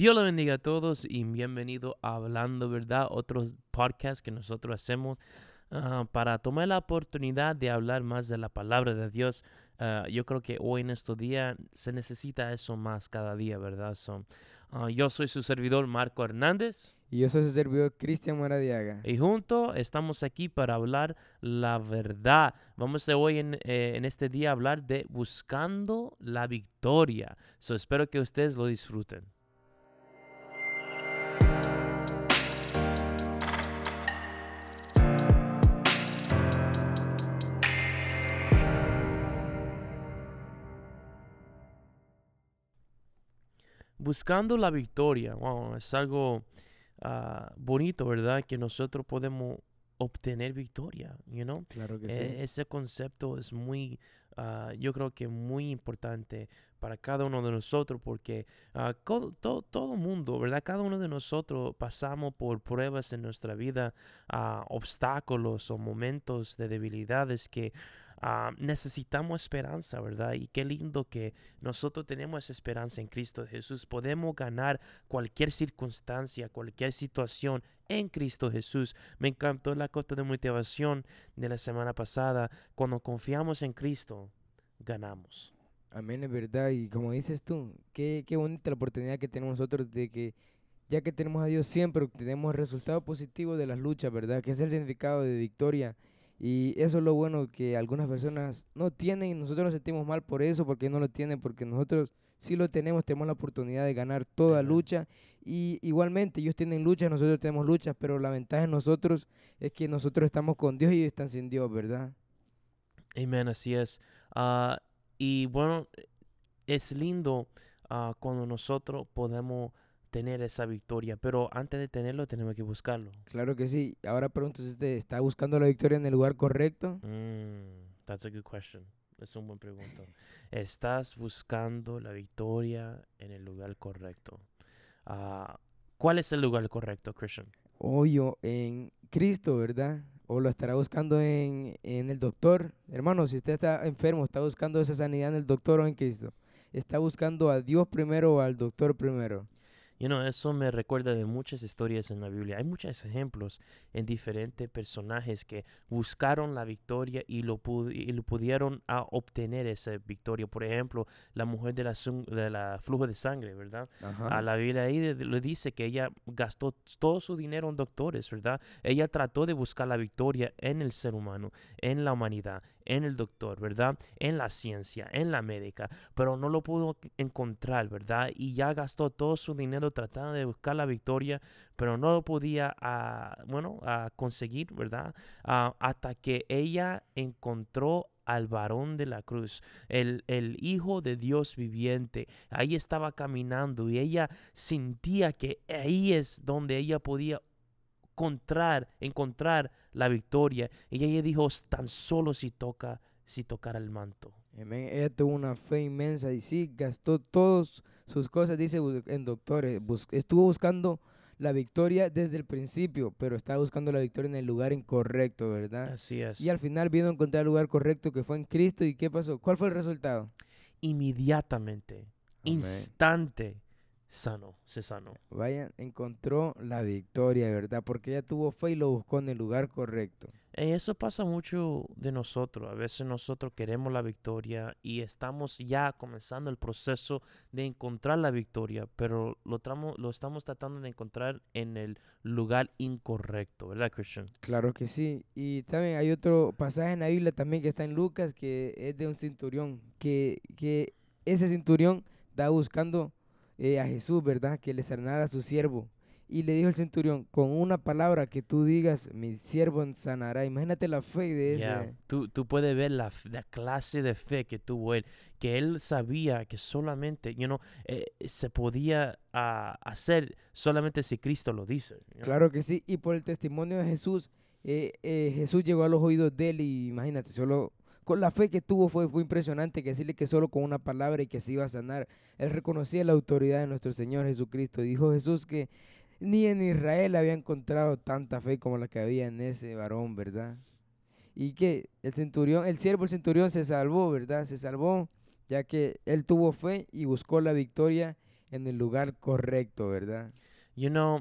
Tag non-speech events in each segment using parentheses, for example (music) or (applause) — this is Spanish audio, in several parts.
Dios lo bendiga a todos y bienvenido a Hablando Verdad, otro podcast que nosotros hacemos ah, para tomar la oportunidad de hablar más de la palabra de Dios. Ah, yo creo que hoy en estos días se necesita eso más cada día, ¿verdad? So, ah, yo soy su servidor Marco Hernández. Y yo soy su servidor Cristian Maradiaga. Y juntos estamos aquí para hablar la verdad. Vamos a hoy en, eh, en este día a hablar de buscando la victoria. So, espero que ustedes lo disfruten. Buscando la victoria, wow, es algo ah, bonito, ¿verdad? Que nosotros podemos obtener victoria, you know? Claro que sí. Eh, ese concepto es muy, ah, yo creo que muy importante para cada uno de nosotros porque ah, co- to- todo mundo, ¿verdad? Cada uno de nosotros pasamos por pruebas en nuestra vida, ah, obstáculos o momentos de debilidades que ah, necesitamos esperanza, ¿verdad? Y qué lindo que nosotros tenemos esperanza en Cristo Jesús. Podemos ganar cualquier circunstancia, cualquier situación en Cristo Jesús. Me encantó la cosa de motivación de la semana pasada. Cuando confiamos en Cristo, ganamos. Amén, es verdad. Y como dices tú, qué, qué bonita la oportunidad que tenemos nosotros de que, ya que tenemos a Dios, siempre obtenemos el resultado positivo de las luchas, ¿verdad? Que es el significado de victoria. Y eso es lo bueno que algunas personas no tienen y nosotros nos sentimos mal por eso, porque no lo tienen, porque nosotros sí lo tenemos, tenemos la oportunidad de ganar toda lucha. Y igualmente ellos tienen luchas, nosotros tenemos luchas, pero la ventaja en nosotros es que nosotros estamos con Dios y ellos están sin Dios, ¿verdad? Amén, así es. Ah, y bueno, es lindo ah, cuando nosotros podemos tener esa victoria, pero antes de tenerlo tenemos que buscarlo. Claro que sí. Ahora pregunto si usted está buscando la victoria en el lugar correcto. Mm, that's a good question. Es un buen pregunta. (laughs) ¿Estás buscando la victoria en el lugar correcto? Ah, ¿Cuál es el lugar correcto, Christian? Hoyo en Cristo, ¿verdad? O lo estará buscando en, en el doctor. Hermano, si usted está enfermo, está buscando esa sanidad en el doctor o en Cristo. Está buscando a Dios primero o al doctor primero. You know, eso me recuerda de muchas historias en la Biblia. Hay muchos ejemplos en diferentes personajes que buscaron la victoria y lo, pudi- y lo pudieron ah, obtener esa victoria. Por ejemplo, la mujer de la, de la flujo de sangre, ¿verdad? A la Biblia ahí le dice que ella gastó todo su dinero en doctores, ¿verdad? Ella trató de buscar la victoria en el ser humano, en la humanidad, en el doctor, ¿verdad? En la ciencia, en la médica, pero no lo pudo encontrar, ¿verdad? Y ya gastó todo su dinero tratando de buscar la victoria, pero no lo podía, ah, bueno, ah, conseguir, ¿verdad? Ah, hasta que ella encontró al varón de la cruz, el, el Hijo de Dios viviente. Ahí estaba caminando y ella sentía que ahí es donde ella podía encontrar, encontrar la victoria. Y ella dijo, tan solo si toca, si tocara el manto. Amén. Ella tuvo una fe inmensa y sí, gastó todas sus cosas, dice en doctores. Bus- estuvo buscando la victoria desde el principio, pero estaba buscando la victoria en el lugar incorrecto, ¿verdad? Así es. Y al final vino a encontrar el lugar correcto que fue en Cristo. ¿Y qué pasó? ¿Cuál fue el resultado? Inmediatamente, Amén. instante, sano, se sanó. Vaya, encontró la victoria, ¿verdad? Porque ella tuvo fe y lo buscó en el lugar correcto. Eh, Eso pasa mucho de nosotros. A veces nosotros queremos la victoria y estamos ya comenzando el proceso de encontrar la victoria, pero lo, tramo- lo estamos tratando de encontrar en el lugar incorrecto, ¿verdad, Christian? Claro que sí. Y también hay otro pasaje en la Biblia también que está en Lucas, que es de un centurión, que, que ese centurión estaba buscando eh, a Jesús, ¿verdad? Que le sanara a su siervo. Y le dijo el centurión, con una palabra que tú digas, mi siervo sanará. Imagínate la fe de ese. Tú, tú puedes ver la, la clase de fe que tuvo él, que él sabía que solamente, you know, eh, se podía ah, hacer solamente si Cristo lo dice. you know. Claro que sí. Y por el testimonio de Jesús, eh, eh, Jesús llegó a los oídos de él y imagínate, solo con la fe que tuvo fue, impresionante que decirle que solo con una palabra y que se iba a sanar. Él reconocía la autoridad de nuestro Señor Jesucristo. Dijo Jesús que ni en Israel había encontrado tanta fe como la que había en ese varón, ¿verdad? Y que el centurión, el siervo, el centurión se salvó, ¿verdad? Se salvó ya que él tuvo fe y buscó la victoria en el lugar correcto, ¿verdad? You know,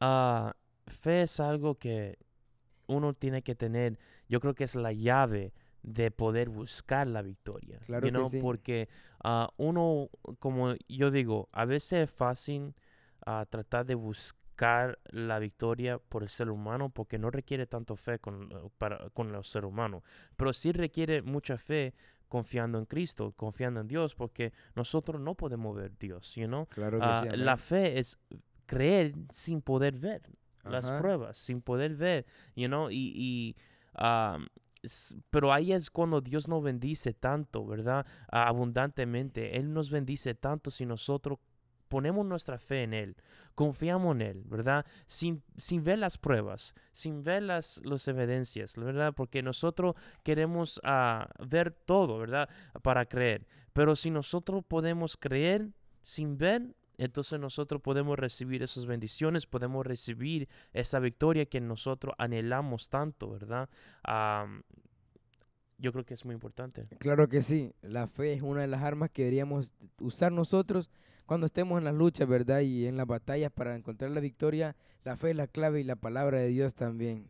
ah, fe es algo que uno tiene que tener. Yo creo que es la llave de poder buscar la victoria. Claro you que sí. Porque ah, uno, como yo digo, a veces es fácil ah, tratar de buscar la victoria por el ser humano porque no requiere tanto fe con, eh, para, con el ser humano. Pero sí requiere mucha fe confiando en Cristo, confiando en Dios, porque nosotros no podemos ver Dios, you know? Claro que Ah, sí. la fe es creer sin poder ver las pruebas, sin poder ver, you know, y, y, um, pero ahí es cuando Dios nos bendice tanto, ¿verdad? Abundantemente. Él nos bendice tanto si nosotros ponemos nuestra fe en Él, confiamos en Él, ¿verdad? Sin, sin ver las pruebas, sin ver las, las evidencias, ¿verdad? Porque nosotros queremos ah, ver todo, ¿verdad? Para creer. Pero si nosotros podemos creer sin ver, entonces nosotros podemos recibir esas bendiciones, podemos recibir esa victoria que nosotros anhelamos tanto, ¿verdad? Am, yo creo que es muy importante. Claro que sí. La fe es una de las armas que deberíamos usar nosotros cuando estemos en las luchas, ¿verdad? Y en las batallas para encontrar la victoria. La fe es la clave y la palabra de Dios también.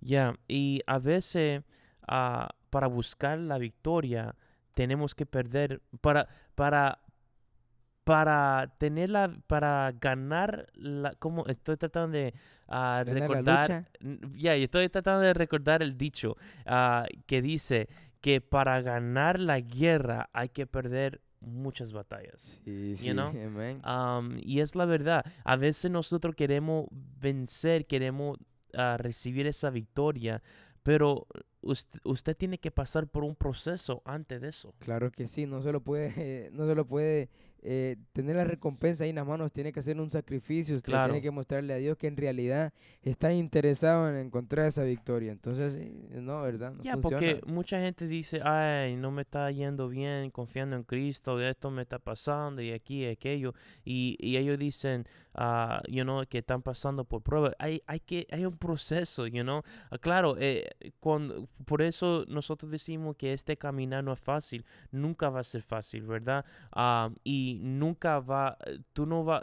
Ya, y a veces ah, para buscar la victoria tenemos que perder, para, para, para tenerla, para ganar la, como estoy tratando de ah, la recordar, ya, y estoy tratando de recordar el dicho ah, que dice que para ganar la guerra hay que perder muchas batallas. Sí, You sí, know? y es la verdad. A veces nosotros queremos vencer, queremos ah, recibir esa victoria, pero usted, usted tiene que pasar por un proceso antes de eso. Claro que sí, no solo puede, (laughs) no solo puede eh, tener la recompensa ahí en las manos, tiene que hacer un sacrificio, usted Claro. tiene que mostrarle a Dios que en realidad está interesado en encontrar esa victoria. Entonces, no, ¿verdad? No Ya, funciona. porque mucha gente dice, ay, no me está yendo bien confiando en Cristo, esto me está pasando y aquí y aquello. Y, y ellos dicen, ah, you know, que están pasando por pruebas. Hay, hay, que, hay un proceso, you know. Ah, claro, eh, cuando, por eso nosotros decimos que este caminar no es fácil. Nunca va a ser fácil, ¿verdad? Ah, y nunca va, eh, tú no vas...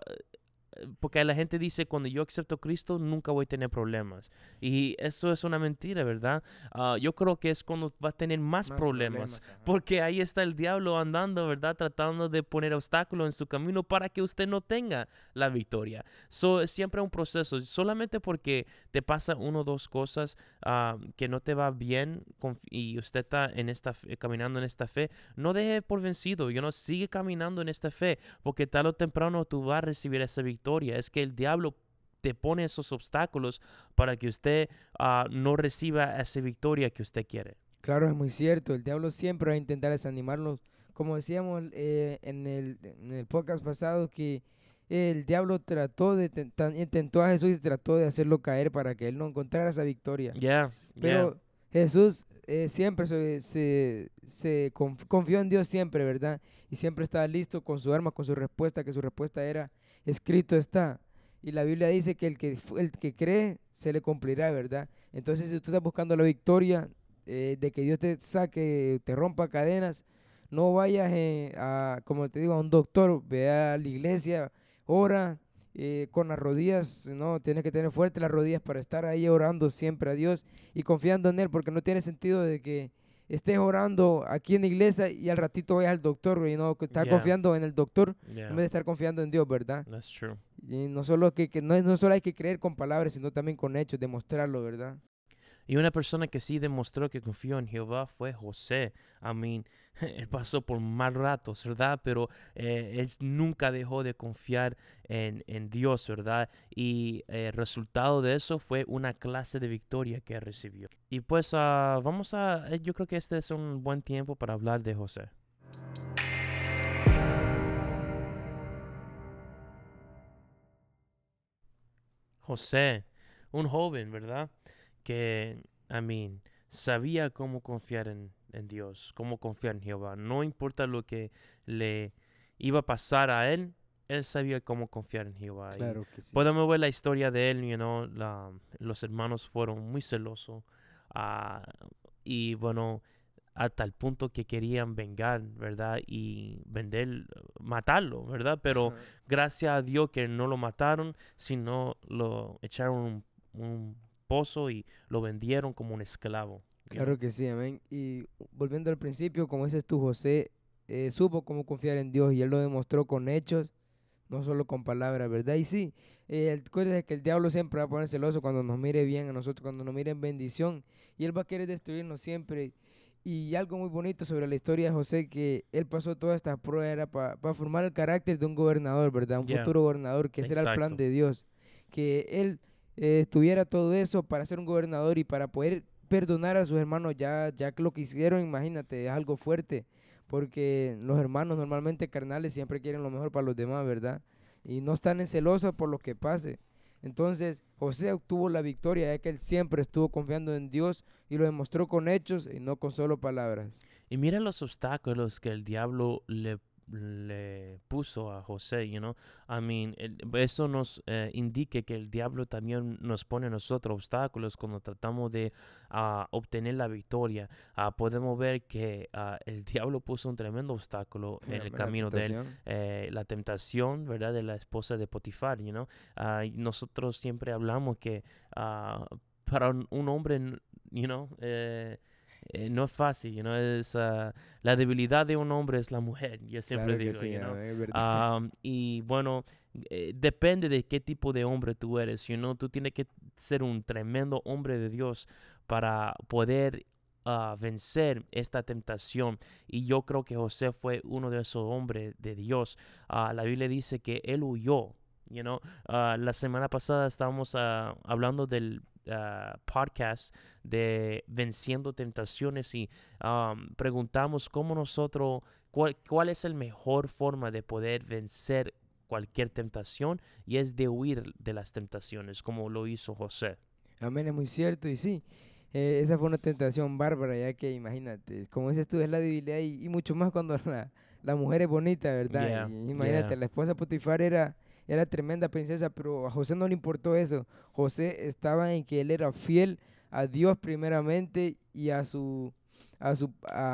Porque la gente dice, cuando yo acepto a Cristo, nunca voy a tener problemas. Y eso es una mentira, ¿verdad? Ah, yo creo que es cuando va a tener más, Más problemas. ajá. Porque ahí está el diablo andando, ¿verdad? Tratando de poner obstáculos en su camino para que usted no tenga la victoria. So, es siempre un proceso. Solamente porque te pasa uno o dos cosas ah, que no te va bien y usted está en esta fe- caminando en esta fe, no deje por vencido. You know, sigue caminando en esta fe porque tarde o temprano tú vas a recibir esa victoria. Es que el diablo te pone esos obstáculos para que usted ah, no reciba esa victoria que usted quiere. Claro, es muy cierto. El diablo siempre va a intentar desanimarlos. Como decíamos eh, en, el, en el podcast pasado, que el diablo trató de intentó a Jesús y trató de hacerlo caer para que él no encontrara esa victoria. Yeah, Pero Jesús eh, siempre se, se- se conf- confió en Dios siempre, ¿verdad? Y siempre estaba listo con su arma, con su respuesta, que su respuesta era, escrito está. Y la Biblia dice que el que, el que cree se le cumplirá, ¿verdad? Entonces, si tú estás buscando la victoria, eh, de que Dios te saque, te rompa cadenas, no vayas eh, a, como te digo, a un doctor, ve a la iglesia, ora eh, con las rodillas, no, tienes que tener fuerte las rodillas para estar ahí orando siempre a Dios y confiando en Él, porque no tiene sentido de que estés orando aquí en la iglesia y al ratito vayas al doctor y no estás Yeah. confiando en el doctor yeah, en vez de estar confiando en Dios, ¿verdad? that's true. Y no solo que, que no, no solo hay que creer con palabras, sino también con hechos, demostrarlo, ¿verdad? Y una persona que sí demostró que confió en Jehová fue José. I mean, (laughs) él pasó por mal ratos, ¿verdad? Pero eh, él nunca dejó de confiar en, en Dios, ¿verdad? Y eh, el resultado de eso fue una clase de victoria que recibió. Y pues ah, vamos a, eh, yo creo que este es un buen tiempo para hablar de José. José, un joven, ¿verdad? Que, I mean, sabía cómo confiar en, en Dios, cómo confiar en Jehová. No importa lo que le iba a pasar a él, él sabía cómo confiar en Jehová. Claro que sí. Podemos ver la historia de él, you know, la- los hermanos fueron muy celosos. ah, y bueno, hasta el punto que querían vengar, ¿verdad? Y vender, matarlo, ¿verdad? Pero gracias a Dios que no lo mataron, sino lo echaron un, un pozo y lo vendieron como un esclavo. Claro que sí, amén. Y volviendo al principio, como dices tú, José eh, supo cómo confiar en Dios y él lo demostró con hechos, no solo con palabras, ¿verdad? Y sí, eh, es que el diablo siempre va a poner celoso cuando nos mire bien a nosotros, cuando nos mire en bendición, y él va a querer destruirnos siempre. Y algo muy bonito sobre la historia de José, que él pasó toda esta prueba era para formar el carácter de un gobernador, ¿verdad? Un futuro gobernador, que ese era el plan de Dios. Que él eh, tuviera todo eso para ser un gobernador y para poder perdonar a sus hermanos ya, ya que lo que hicieron, imagínate, es algo fuerte, porque los hermanos normalmente carnales siempre quieren lo mejor para los demás, ¿verdad? Y no están en celosos por lo que pase. Entonces José obtuvo la victoria ya que él siempre estuvo confiando en Dios y lo demostró con hechos y no con solo palabras. Y mira los obstáculos que el diablo le le puso a José, you know. I mean, eso nos eh, indique que el diablo también nos pone a nosotros obstáculos cuando tratamos de uh, obtener la victoria. Uh, podemos ver que uh, el (laughs) diablo puso un tremendo obstáculo en el (laughs) camino de él, eh, la tentación, ¿verdad? De la esposa de Potifar, you know. nosotros siempre hablamos que para un, un hombre, you know, eh, eh, no es fácil, you es, ah, la debilidad de un hombre es la mujer, yo siempre digo, y bueno, eh, depende de qué tipo de hombre tú eres, you know? tú tienes que ser un tremendo hombre de Dios para poder uh, vencer esta tentación. Y yo creo que José fue uno de esos hombres de Dios. Uh, la Biblia dice que él huyó. You know? la semana pasada estábamos hablando del Uh, podcast de Venciendo Tentaciones y um, preguntamos cómo nosotros, cuál, cuál es la mejor forma de poder vencer cualquier tentación y es de huir de las tentaciones, como lo hizo José. Amén, es muy cierto y sí. Eh, esa fue una tentación bárbara, ya que imagínate, como dices tú, es la debilidad y, mucho más cuando (laughs) la, la, mujer es bonita, ¿verdad? imagínate, la esposa Potifar era era tremenda princesa, pero a José no le importó eso. José estaba en que él era fiel a Dios primeramente y a su a su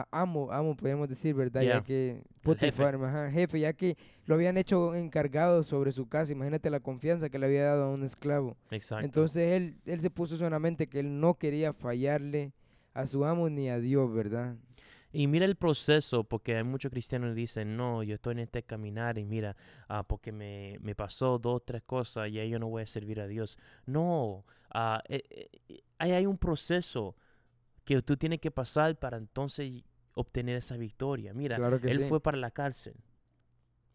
amo, amo podemos decir, ¿verdad? Ya que Potifar, jefe. jefe, ya que lo habían hecho encargado sobre su casa. Imagínate la confianza que le había dado a un esclavo. Exacto. Entonces él, él se puso solamente que él no quería fallarle a su amo ni a Dios, ¿verdad? Y mira el proceso, porque hay muchos cristianos que dicen, no, yo estoy en este caminar y mira, ah, porque me, me, pasó dos, tres cosas y ahí yo no voy a servir a Dios. No, uh, hay, un proceso que tú tienes que pasar para entonces obtener esa victoria. Mira, él fue para la cárcel.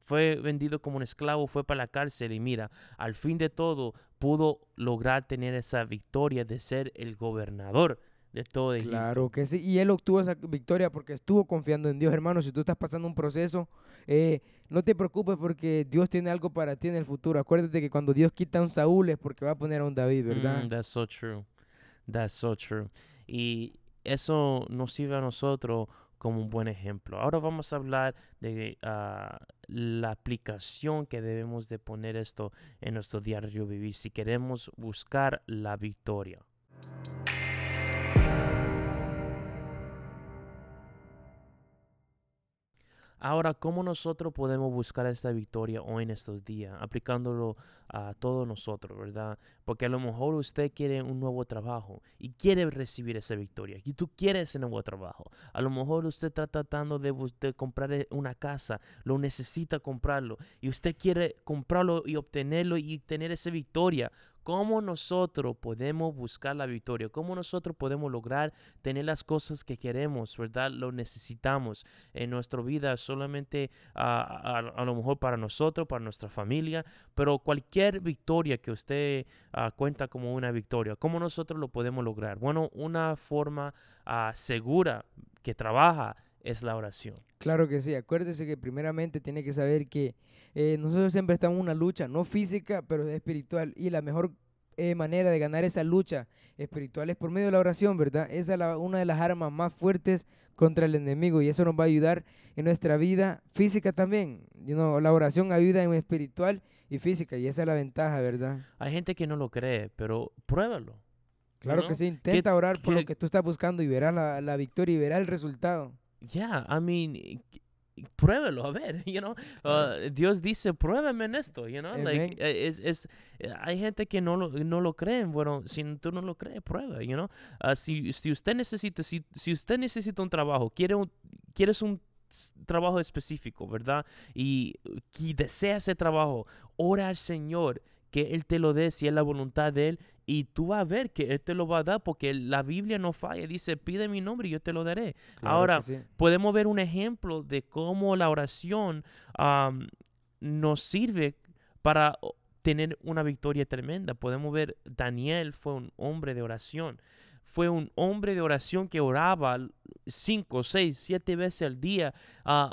Fue vendido como un esclavo, fue para la cárcel y mira, al fin de todo pudo lograr tener esa victoria de ser el gobernador de todo Claro que sí, y él obtuvo esa victoria porque estuvo confiando en Dios, hermano. Si tú estás pasando un proceso, eh, no te preocupes porque Dios tiene algo para ti en el futuro. Acuérdate que cuando Dios quita a un Saúl es porque va a poner a un David, ¿verdad? Mm, that's so true. That's so true. Y eso nos sirve a nosotros como un buen ejemplo. Ahora vamos a hablar de ah, la aplicación que debemos de poner esto en nuestro diario vivir si queremos buscar la victoria. Ahora, ¿cómo nosotros podemos buscar esta victoria hoy en estos días? Aplicándolo a todos nosotros, ¿verdad? Porque a lo mejor usted quiere un nuevo trabajo y quiere recibir esa victoria. Y tú quieres ese nuevo trabajo. A lo mejor usted está tratando de, de comprar eh, una casa, lo necesita comprarlo. Y usted quiere comprarlo y obtenerlo y tener esa victoria cómo nosotros podemos buscar la victoria, cómo nosotros podemos lograr tener las cosas que queremos, ¿verdad? Lo necesitamos en nuestra vida, solamente a, lo mejor para nosotros, para nuestra familia, pero cualquier victoria que usted ah, cuenta como una victoria, ¿cómo nosotros lo podemos lograr? Bueno, una forma ah, segura que trabaja es la oración. Claro que sí, acuérdese que primeramente tiene que saber que eh, nosotros siempre estamos en una lucha, no física, pero espiritual. Y la mejor eh, manera de ganar esa lucha espiritual es por medio de la oración, ¿verdad? Esa es una de las armas más fuertes contra el enemigo y eso nos va a ayudar en nuestra vida física también. la oración ayuda en espiritual y física y esa es la ventaja, ¿verdad? Hay gente que no lo cree, pero pruébalo. Claro know? que sí, intenta orar por lo que tú estás buscando y verás la, la victoria y verás el resultado. Yeah, I mean, pruébelo, a ver, (laughs) you know. Uh, Dios dice, pruébame en esto, you know. Like, eh, es, es, eh, hay gente que no lo, no lo creen. Bueno, si tú no lo crees, prueba, you know. Ah, si, si usted necesita, si, si usted necesita un trabajo, quiere un, quieres un trabajo específico, ¿verdad? Y, y desea ese trabajo, ora al Señor que Él te lo dé si es la voluntad de Él y tú vas a ver que Él te lo va a dar porque la Biblia no falla, dice, pide mi nombre y yo te lo daré. Claro Ahora, sí. podemos ver un ejemplo de cómo la oración nos sirve para tener una victoria tremenda. Podemos ver, Daniel fue un hombre de oración. Fue un hombre de oración que oraba cinco, seis, siete veces al día. ah,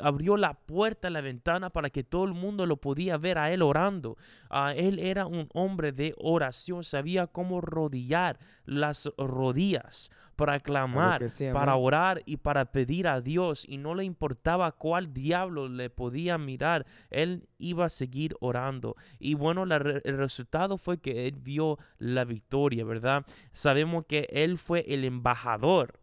abrió la puerta, la ventana para que todo el mundo lo podía ver a él orando. Ah, él era un hombre de oración, sabía cómo rodillar las rodillas para clamar, sí, para orar y para pedir a Dios y no le importaba cuál diablo le podía mirar, él iba a seguir orando. Y bueno, la el resultado fue que él vio la victoria, ¿verdad? Sabemos que él fue el embajador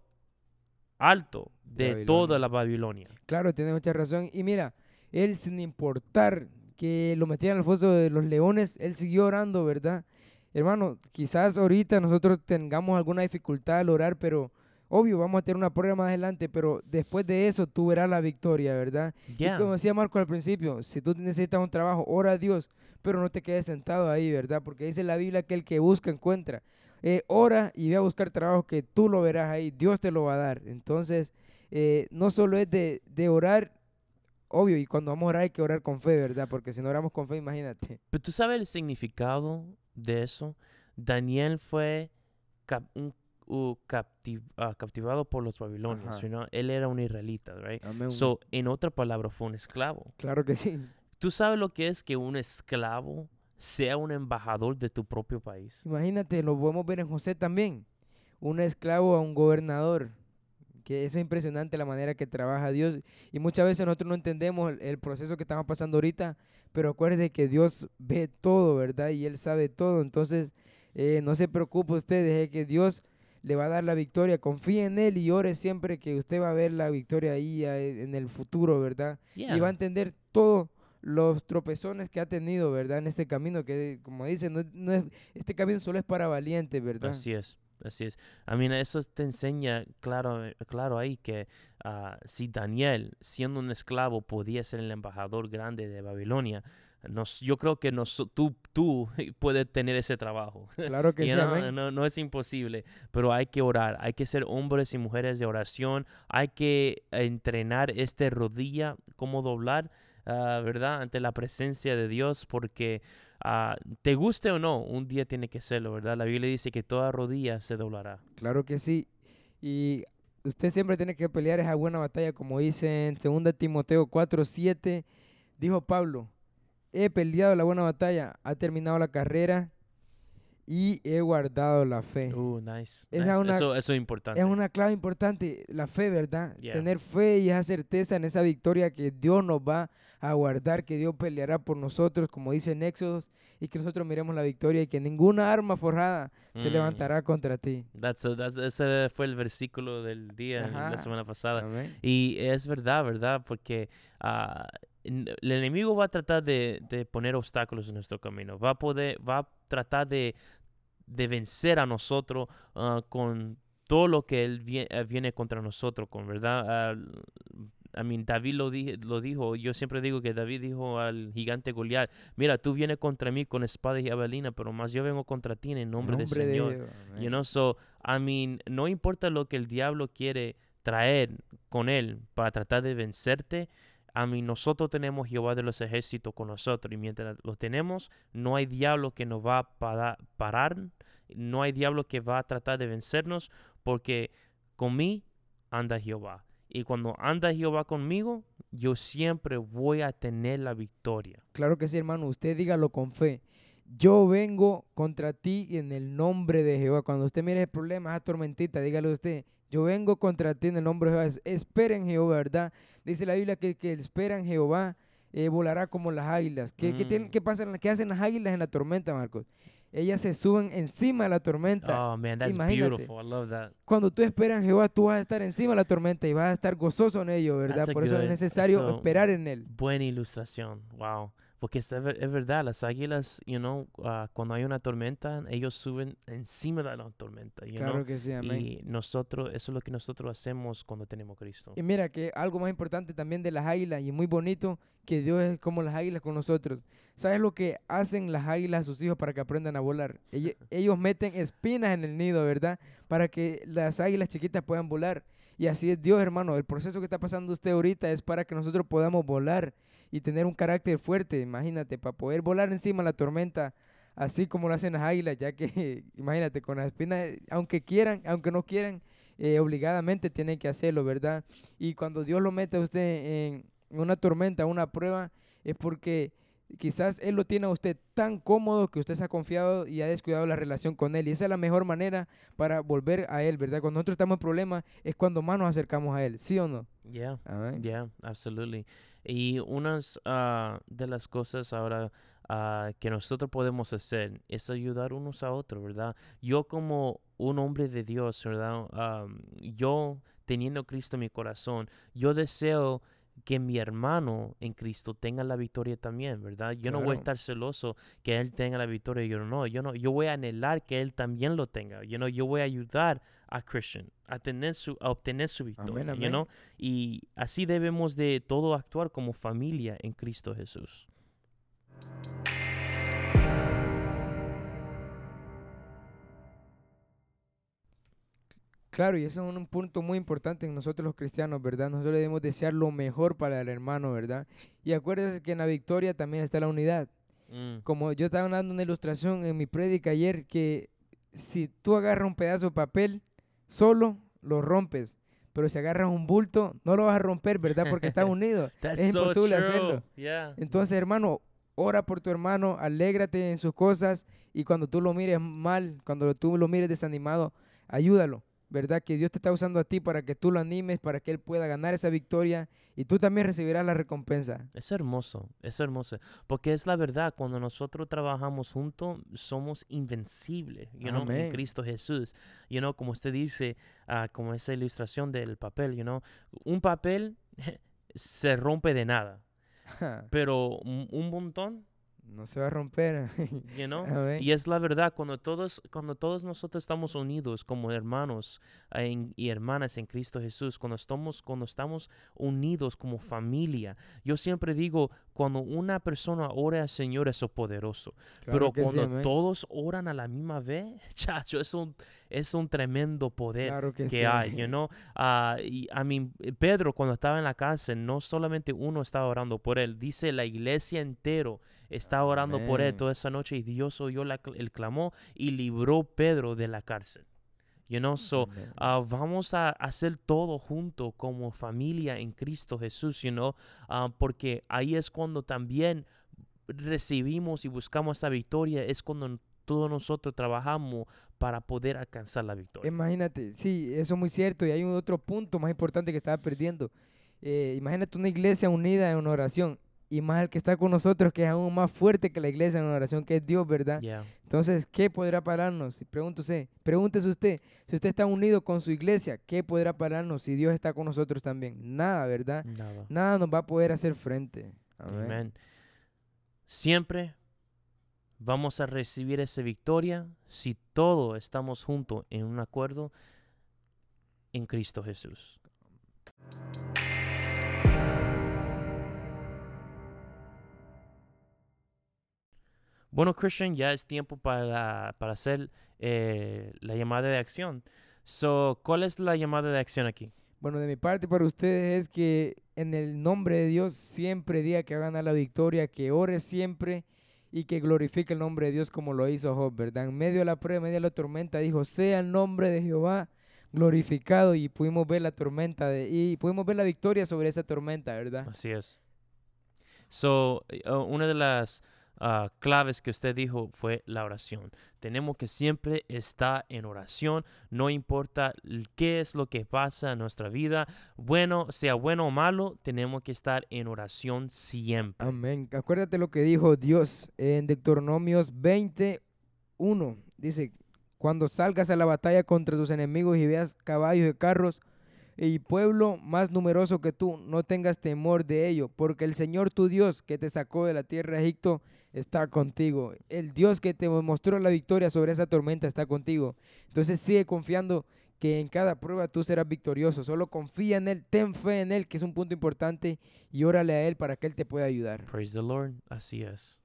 alto de Babilonia. toda la Babilonia. Claro, tiene mucha razón. Y mira, él sin importar que lo metieran al foso de los leones, él siguió orando, ¿verdad? Hermano, quizás ahorita nosotros tengamos alguna dificultad al orar, pero obvio, vamos a tener una prueba más adelante, pero después de eso tú verás la victoria, ¿verdad? Y como decía Marco al principio, si tú necesitas un trabajo, ora a Dios, pero no te quedes sentado ahí, ¿verdad? Porque dice la Biblia que el que busca encuentra. Eh, ora y ve a buscar trabajo que tú lo verás ahí, Dios te lo va a dar. Entonces, eh, no solo es de, de orar, obvio, y cuando vamos a orar hay que orar con fe, ¿verdad? Porque si no oramos con fe, imagínate. Pero tú sabes el significado de eso. Daniel fue cap- un- u- capti- ah, captivado por los babilonios. You know? Él era un israelita, right? Amén. So, en otra palabra, fue un esclavo. claro que sí. ¿Tú sabes lo que es que un esclavo sea un embajador de tu propio país? Imagínate, lo podemos ver en José también. Un esclavo a un gobernador. Que eso es impresionante la manera que trabaja Dios. Y muchas veces nosotros no entendemos el, el proceso que estamos pasando ahorita. Pero acuérdate que Dios ve todo, ¿verdad? Y Él sabe todo. Entonces, eh, no se preocupe usted, deje que Dios le va a dar la victoria. Confíe en Él y ore siempre que usted va a ver la victoria ahí en el futuro, ¿verdad? y va a Yeah. entender todos los tropezones que ha tenido, ¿verdad? En este camino, que como dicen, no, no es, este camino solo es para valientes, ¿verdad? Así es, así es. I mean, eso te enseña claro, eh, claro ahí que ah, si Daniel, siendo un esclavo, podía ser el embajador grande de Babilonia, nos, yo creo que nos, tú, tú (laughs) puedes tener ese trabajo. Claro que (laughs) sí, no, no es imposible, pero hay que orar, hay que ser hombres y mujeres de oración, hay que entrenar este rodilla, cómo doblar, ah, ¿verdad? Ante la presencia de Dios, porque ah, te guste o no, un día tiene que serlo, ¿verdad? La Biblia dice que toda rodilla se doblará. Claro que sí. Y usted siempre tiene que pelear esa buena batalla, como dice en 2 Timoteo 4, 7, dijo Pablo, he peleado la buena batalla, ha terminado la carrera y he guardado la fe. Uh, nice. Esa nice. es una- eso, eso es importante. Es una clave importante, la fe, ¿verdad? Yeah. Tener fe y esa certeza en esa victoria que Dios nos va a guardar, que Dios peleará por nosotros, como dice en Éxodos, y que nosotros miremos la victoria y que ninguna arma forjada se Mm. levantará contra ti. That's a- that's- ese fue el versículo del día Ajá. la semana pasada. Amén. Y es verdad, ¿verdad? Porque n- el enemigo va a tratar de, de poner obstáculos en nuestro camino. Va a poder, va a tratar de, de vencer a nosotros ah, con todo lo que él eh, viene contra nosotros, con verdad. Ah, I mean, David lo, di- lo dijo, yo siempre digo que David dijo al gigante Goliat, mira, tú vienes contra mí con espada y jabalina, pero más yo vengo contra ti en el nombre, del de Señor. Dios, You know, so, I mean, no importa lo que el diablo quiere traer con él para tratar de vencerte, a mí nosotros tenemos Jehová de los ejércitos con nosotros y mientras lo tenemos, no hay diablo que nos va a para- parar, no hay diablo que va a tratar de vencernos porque con mí anda Jehová. Y cuando anda Jehová conmigo, yo siempre voy a tener la victoria. Claro que sí, hermano. Usted dígalo con fe. Yo vengo contra ti en el nombre de Jehová. Cuando usted mire el problema, esa tormentita, dígale usted. Yo vengo contra ti en el nombre de Jehová. Es- Espera en Jehová, ¿verdad? Dice la Biblia que que espera en Jehová eh, volará como las águilas. ¿Qué, qué, tienen- Mm. qué pasa, en la- qué hacen las águilas en la tormenta, Marcos? ellas se suben encima de la tormenta. Oh man, that's Imagínate. beautiful. I love that. Cuando tú esperas en Jehová, tú vas a estar encima de la tormenta y vas a estar gozoso en ello, ¿verdad? That's Por eso es necesario so- esperar en él. Buena ilustración. Wow. Porque es, es verdad, las águilas, you know, ah, cuando hay una tormenta, ellos suben encima de la tormenta, you Claro know. que sí, amén. Y nosotros, eso es lo que nosotros hacemos cuando tenemos Cristo. Y mira que algo más importante también de las águilas y muy bonito que Dios es como las águilas con nosotros. ¿Sabes lo que hacen las águilas a sus hijos para que aprendan a volar? Elle- (laughs) Ellos meten espinas en el nido, ¿verdad? Para que las águilas chiquitas puedan volar. Y así es Dios, hermano. El proceso que está pasando usted ahorita es para que nosotros podamos volar y tener un carácter fuerte. Imagínate, para poder volar encima de la tormenta, así como lo hacen las águilas, ya que, (laughs) imagínate, con las espinas, aunque quieran, aunque no quieran, eh, obligadamente tienen que hacerlo, ¿verdad? Y cuando Dios lo mete a usted en una tormenta, una prueba, es porque quizás Él lo tiene a usted tan cómodo que usted se ha confiado y ha descuidado la relación con Él. Y esa es la mejor manera para volver a Él, ¿verdad? Cuando nosotros estamos en problemas es cuando más nos acercamos a Él, ¿sí o no? Yeah. Yeah, absolutely. Y unas ah, de las cosas ahora ah, que nosotros podemos hacer es ayudar unos a otros, ¿verdad? Yo como un hombre de Dios, ¿verdad? Am, yo teniendo a Cristo en mi corazón, yo deseo que mi hermano en Cristo tenga la victoria también, ¿verdad? Yo no voy a estar celoso que él tenga la victoria yo no. Yo no, yo voy a anhelar que él también lo tenga. You know, yo voy a ayudar a Christian a tener su, a obtener su victoria. amén. know? Y así debemos de todo actuar como familia en Cristo Jesús. Claro, y eso es un punto muy importante en nosotros los cristianos, ¿verdad? Nosotros debemos desear lo mejor para el hermano, ¿verdad? Y acuérdense que en la victoria también está la unidad. Mm, como yo estaba dando una ilustración en mi prédica ayer, que si tú agarras un pedazo de papel solo, lo rompes. Pero si agarras un bulto, no lo vas a romper, ¿verdad? Porque está (laughs) unido. Es so imposible true. hacerlo. Yeah. Entonces, hermano, ora por tu hermano, alégrate en sus cosas y cuando tú lo mires mal, cuando tú lo mires desanimado, ayúdalo, ¿verdad? Que Dios te está usando a ti para que tú lo animes, para que Él pueda ganar esa victoria y tú también recibirás la recompensa. Es hermoso, es hermoso. Porque es la verdad, cuando nosotros trabajamos juntos, somos invencibles, you know, en. Cristo Jesús. You know, como usted dice, ah, como esa ilustración del papel, you know, un papel (laughs) se rompe de nada, (laughs) pero un montón, no se va a romper. (laughs) you know, y es la verdad, cuando todos, cuando todos nosotros estamos unidos como hermanos en- y hermanas en Cristo Jesús, cuando estamos, cuando estamos unidos como familia, yo siempre digo, cuando una persona ora al Señor, eso es poderoso. Claro Pero sí, cuando todos oran a la misma vez, (laughs) chacho, es un, es un tremendo poder Claro que, que sí. hay, you know? Ah, y a mí, Pedro, cuando estaba en la cárcel, no solamente uno estaba orando por él, dice la iglesia entero estaba orando por él Amén. toda esa noche y Dios oyó la el clamor y libró Pedro de la cárcel. You know, so Amén. ah, vamos a hacer todo junto como familia en Cristo Jesús, you know, ah, porque ahí es cuando también recibimos y buscamos esa victoria, es cuando todos nosotros trabajamos para poder alcanzar la victoria. Imagínate, sí, eso es muy cierto. Y hay un otro punto más importante que estaba perdiendo. Eh, imagínate una iglesia unida en una oración. Y más el que está con nosotros, que es aún más fuerte que la iglesia en oración, que es Dios, ¿verdad? Yeah. Entonces, ¿qué podrá pararnos? Pregúntese, pregúntese usted, si usted está unido con su iglesia, ¿qué podrá pararnos si Dios está con nosotros también? Nada, ¿verdad? Nada. Nada nos va a poder hacer frente. Amén. Amén. Siempre vamos a recibir esa victoria si todos estamos juntos en un acuerdo en Cristo Jesús. Bueno, Christian, ya es tiempo para, para hacer eh, la llamada de acción. So, ¿Cuál es la llamada de acción aquí? Bueno, de mi parte para ustedes es que en el nombre de Dios siempre diga que a ganar la victoria, que ore siempre y que glorifique el nombre de Dios como lo hizo Job, ¿verdad? En medio de la prueba, en medio de la tormenta, dijo, sea el nombre de Jehová glorificado y pudimos ver la tormenta de, y pudimos ver la victoria sobre esa tormenta, ¿verdad? Así es. So, uh, una de las ah, claves que usted dijo fue la oración. Tenemos que siempre estar en oración, no importa qué es lo que pasa en nuestra vida, bueno, sea bueno o malo, tenemos que estar en oración siempre. Amén. Acuérdate lo que dijo Dios en Deuteronomios 20, 1 dice, cuando salgas a la batalla contra tus enemigos y veas caballos y carros y pueblo más numeroso que tú, no tengas temor de ello, porque el Señor tu Dios que te sacó de la tierra de Egipto está contigo. El Dios que te mostró la victoria sobre esa tormenta está contigo. Entonces sigue confiando que en cada prueba tú serás victorioso. Solo confía en Él, ten fe en Él, que es un punto importante, y órale a Él para que Él te pueda ayudar. Praise the Lord. Así es.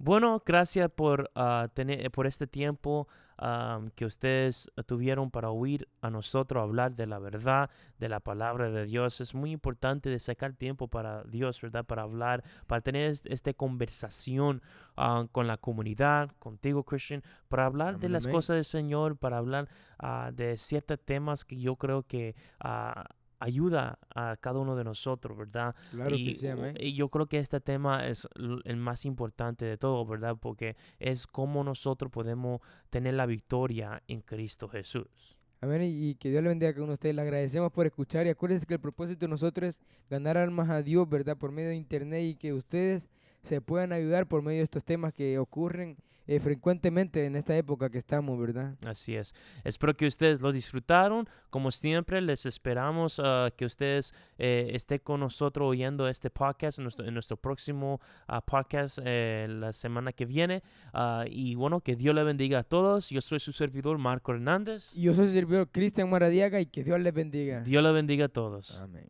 Bueno, gracias por, ah, tener, por este tiempo ah, que ustedes tuvieron para oír a nosotros hablar de la verdad, de la palabra de Dios. Es muy importante de sacar tiempo para Dios, ¿verdad? Para hablar, para tener est- esta conversación ah, con la comunidad, contigo, Christian, para hablar de las Amén. cosas del Señor, para hablar de ciertos temas que yo creo que ayuda a cada uno de nosotros, ¿verdad? Claro y, que sí, amén. y yo creo que este tema es el más importante de todo, ¿verdad? Porque es cómo nosotros podemos tener la victoria en Cristo Jesús. Amén. Y que Dios le bendiga de ustedes. Le agradecemos por escuchar. Y acuérdense que el propósito de nosotros es ganar almas a Dios, ¿verdad? Por medio de internet y que ustedes se puedan ayudar por medio de estos temas que ocurren eh, frecuentemente en esta época que estamos, ¿verdad? Así es. Espero que ustedes lo disfrutaron. Como siempre, les esperamos ah, que ustedes eh, estén con nosotros oyendo este podcast en nuestro, en nuestro próximo ah, podcast eh, la semana que viene. Ah, y bueno, que Dios le bendiga a todos. Yo soy su servidor, Marco Hernández. Y yo soy el servidor Cristian Maradiaga y que Dios les bendiga. Dios le bendiga a todos. Amén.